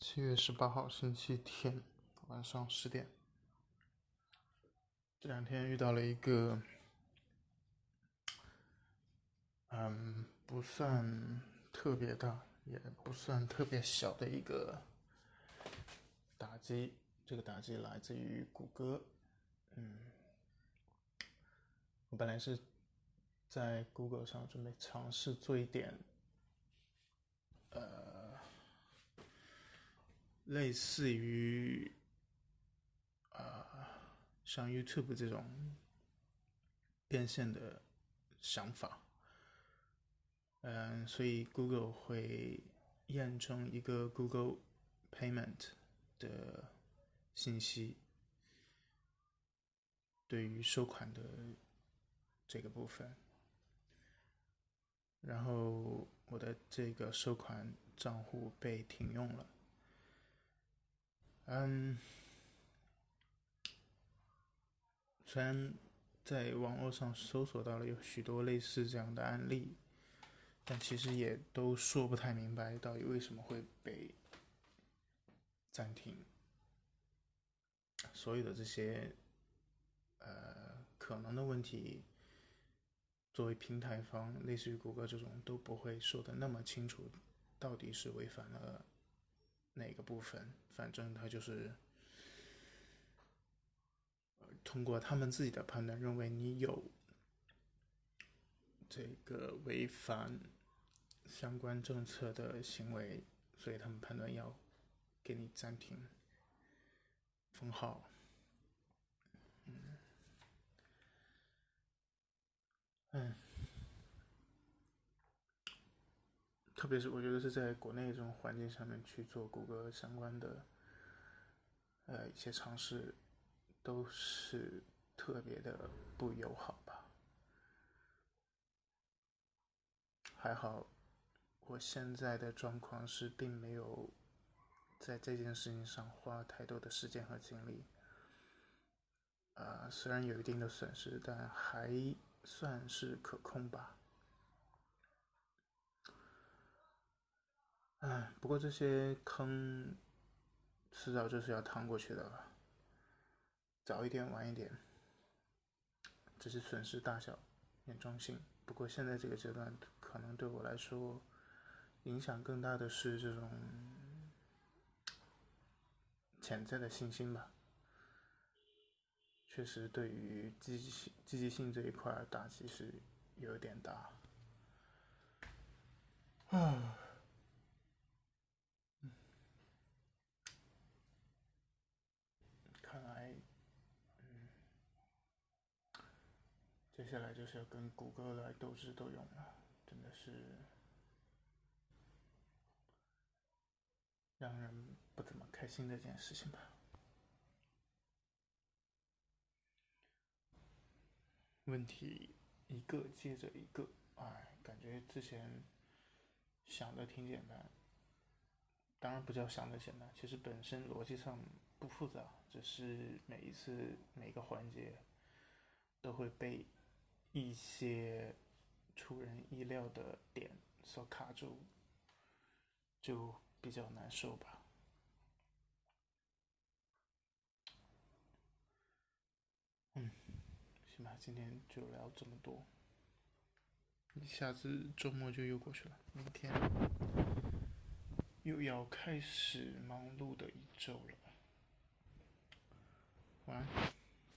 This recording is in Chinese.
七月十八号，星期天晚上十点。这两天遇到了一个，嗯，不算特别大，也不算特别小的一个打击。这个打击来自于谷歌。嗯，我本来是在 Google 上准备尝试做一点，类似于啊，像 YouTube 这种变现的想法，嗯，所以 Google 会验证一个 Google Payment 的信息，对于收款的这个部分，然后我的这个收款账户被停用了。嗯，虽然在网络上搜索到了有许多类似这样的案例，但其实也都说不太明白到底为什么会被暂停。所有的这些呃可能的问题，作为平台方，类似于谷歌这种都不会说的那么清楚，到底是违反了。哪个部分？反正他就是通过他们自己的判断，认为你有这个违反相关政策的行为，所以他们判断要给你暂停封号。嗯，哎。特别是我觉得是在国内这种环境下面去做谷歌相关的，呃，一些尝试，都是特别的不友好吧。还好，我现在的状况是并没有在这件事情上花太多的时间和精力，啊，虽然有一定的损失，但还算是可控吧。唉，不过这些坑迟早就是要趟过去的了，早一点晚一点，只是损失大小严重性。不过现在这个阶段，可能对我来说影响更大的是这种潜在的信心吧。确实，对于积极性、积极性这一块打击是有点大。啊。接下来就是要跟谷歌来斗智斗勇了，真的是让人不怎么开心的一件事情吧。问题一个接着一个，哎，感觉之前想的挺简单，当然不叫想的简单，其实本身逻辑上不复杂，只是每一次每个环节都会被。一些出人意料的点所卡住，就比较难受吧。嗯，行吧，今天就聊这么多。一下子周末就又过去了，明天又要开始忙碌的一周了。晚安。